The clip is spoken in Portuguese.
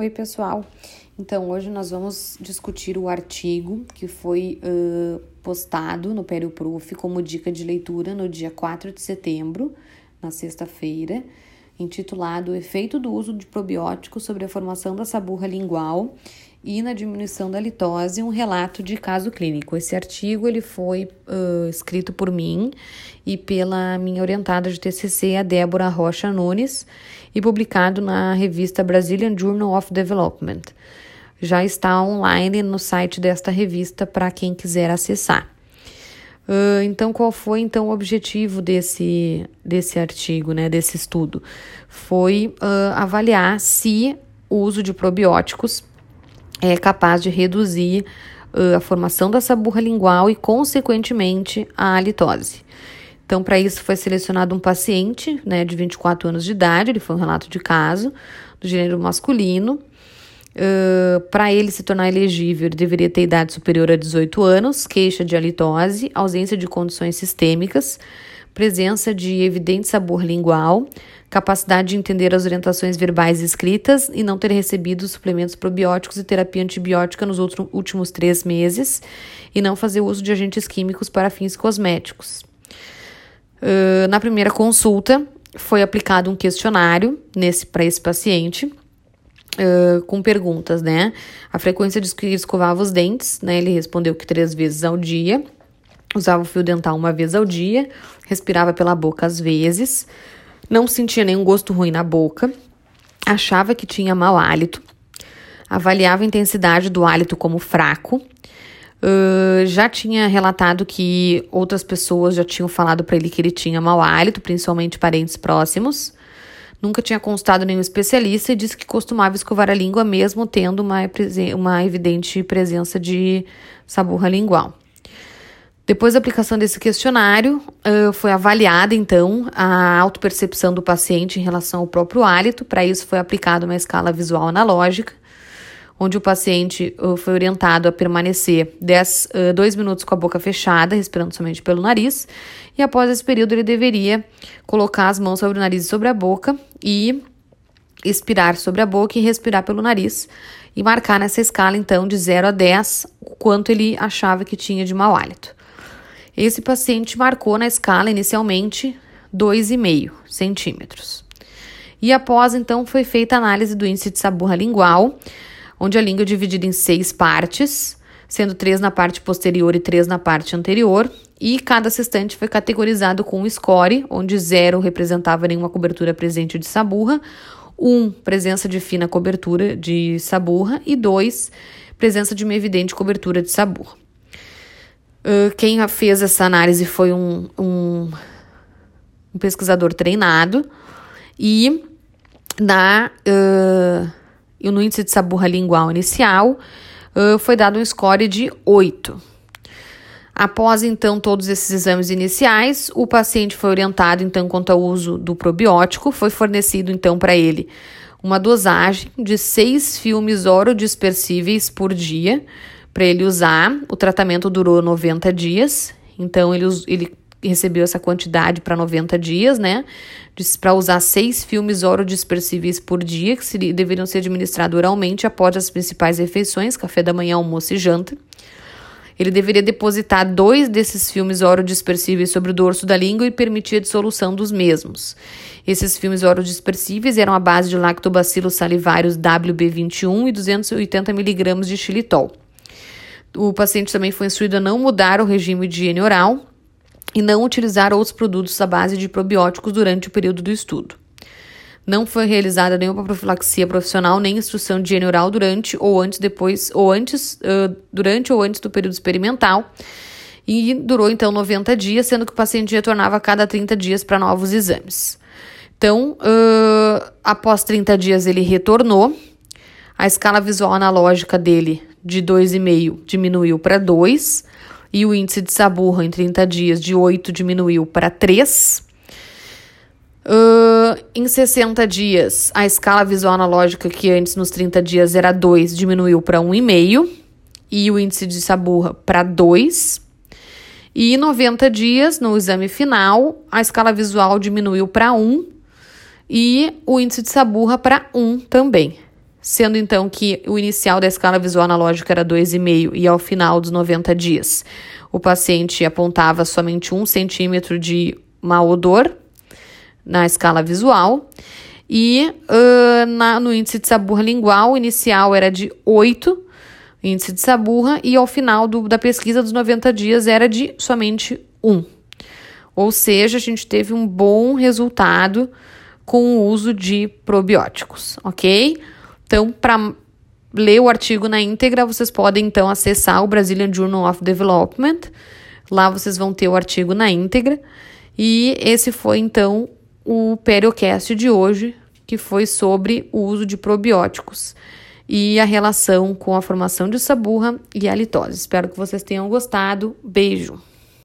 Oi, pessoal. Então, hoje nós vamos discutir o artigo que foi uh, postado no Perioprof como dica de leitura no dia 4 de setembro, na sexta-feira, intitulado Efeito do uso de probióticos sobre a formação da saburra lingual e na diminuição da litose, um relato de caso clínico. Esse artigo ele foi uh, escrito por mim e pela minha orientada de TCC, a Débora Rocha Nunes, e publicado na revista Brazilian Journal of Development. Já está online no site desta revista para quem quiser acessar. Uh, então, qual foi então o objetivo desse, desse artigo, né, desse estudo? Foi uh, avaliar se o uso de probióticos é capaz de reduzir uh, a formação da saburra lingual e, consequentemente, a halitose. Então, para isso, foi selecionado um paciente né, de 24 anos de idade, ele foi um relato de caso, do gênero masculino. Uh, para ele se tornar elegível, ele deveria ter idade superior a 18 anos, queixa de halitose, ausência de condições sistêmicas, presença de evidente sabor lingual, capacidade de entender as orientações verbais escritas e não ter recebido suplementos probióticos e terapia antibiótica nos outros, últimos três meses e não fazer uso de agentes químicos para fins cosméticos. Uh, na primeira consulta, foi aplicado um questionário nesse para esse paciente. Uh, com perguntas, né? A frequência de que escovava os dentes, né? Ele respondeu que três vezes ao dia, usava o fio dental uma vez ao dia, respirava pela boca às vezes, não sentia nenhum gosto ruim na boca, achava que tinha mau hálito, avaliava a intensidade do hálito como fraco, Uh, já tinha relatado que outras pessoas já tinham falado para ele que ele tinha mau hálito, principalmente parentes próximos. Nunca tinha constado nenhum especialista e disse que costumava escovar a língua mesmo tendo uma, uma evidente presença de saburra lingual. Depois da aplicação desse questionário, foi avaliada então a autopercepção do paciente em relação ao próprio hálito. Para isso, foi aplicada uma escala visual analógica onde o paciente foi orientado a permanecer 10, uh, 2 minutos com a boca fechada, respirando somente pelo nariz, e após esse período ele deveria colocar as mãos sobre o nariz e sobre a boca e expirar sobre a boca e respirar pelo nariz e marcar nessa escala então de 0 a 10 o quanto ele achava que tinha de mau hálito. Esse paciente marcou na escala inicialmente 2,5 centímetros. E após então foi feita a análise do índice de saburra lingual, onde a língua é dividida em seis partes, sendo três na parte posterior e três na parte anterior, e cada assistente foi categorizado com um score, onde zero representava nenhuma cobertura presente de saburra, um, presença de fina cobertura de saburra, e dois, presença de uma evidente cobertura de saburra. Uh, quem fez essa análise foi um, um, um pesquisador treinado e na uh, no índice de saburra lingual inicial uh, foi dado um score de 8. Após então todos esses exames iniciais, o paciente foi orientado então quanto ao uso do probiótico, foi fornecido então para ele uma dosagem de seis filmes orodispersíveis por dia para ele usar. O tratamento durou 90 dias, então ele, ele recebeu essa quantidade para 90 dias, né? Para usar seis filmes orodispersíveis por dia, que seria, deveriam ser administrados oralmente após as principais refeições, café da manhã, almoço e janta. Ele deveria depositar dois desses filmes orodispersíveis sobre o dorso da língua e permitir a dissolução dos mesmos. Esses filmes orodispersíveis eram a base de lactobacilos salivários WB21 e 280 mg de xilitol. O paciente também foi instruído a não mudar o regime de higiene oral, e não utilizar outros produtos à base de probióticos durante o período do estudo. Não foi realizada nenhuma profilaxia profissional nem instrução de higiene oral durante ou antes depois ou antes uh, durante ou antes do período experimental e durou então 90 dias, sendo que o paciente retornava a cada 30 dias para novos exames. Então, uh, após 30 dias ele retornou, a escala visual analógica dele de 2,5 diminuiu para 2 e o índice de saburra em 30 dias de 8 diminuiu para 3. Uh, em 60 dias, a escala visual analógica, que antes nos 30 dias era 2, diminuiu para 1,5 e o índice de saburra para 2. E em 90 dias, no exame final, a escala visual diminuiu para 1 e o índice de saburra para 1 também. Sendo então que o inicial da escala visual analógica era 2,5 e ao final dos 90 dias o paciente apontava somente um centímetro de mau odor na escala visual. E uh, na, no índice de saburra lingual, o inicial era de 8, índice de saburra, e ao final do, da pesquisa dos 90 dias era de somente 1. Ou seja, a gente teve um bom resultado com o uso de probióticos, ok? Então, para ler o artigo na íntegra, vocês podem então acessar o Brazilian Journal of Development. Lá vocês vão ter o artigo na íntegra. E esse foi então o Periocast de hoje, que foi sobre o uso de probióticos e a relação com a formação de saburra e a litose. Espero que vocês tenham gostado. Beijo!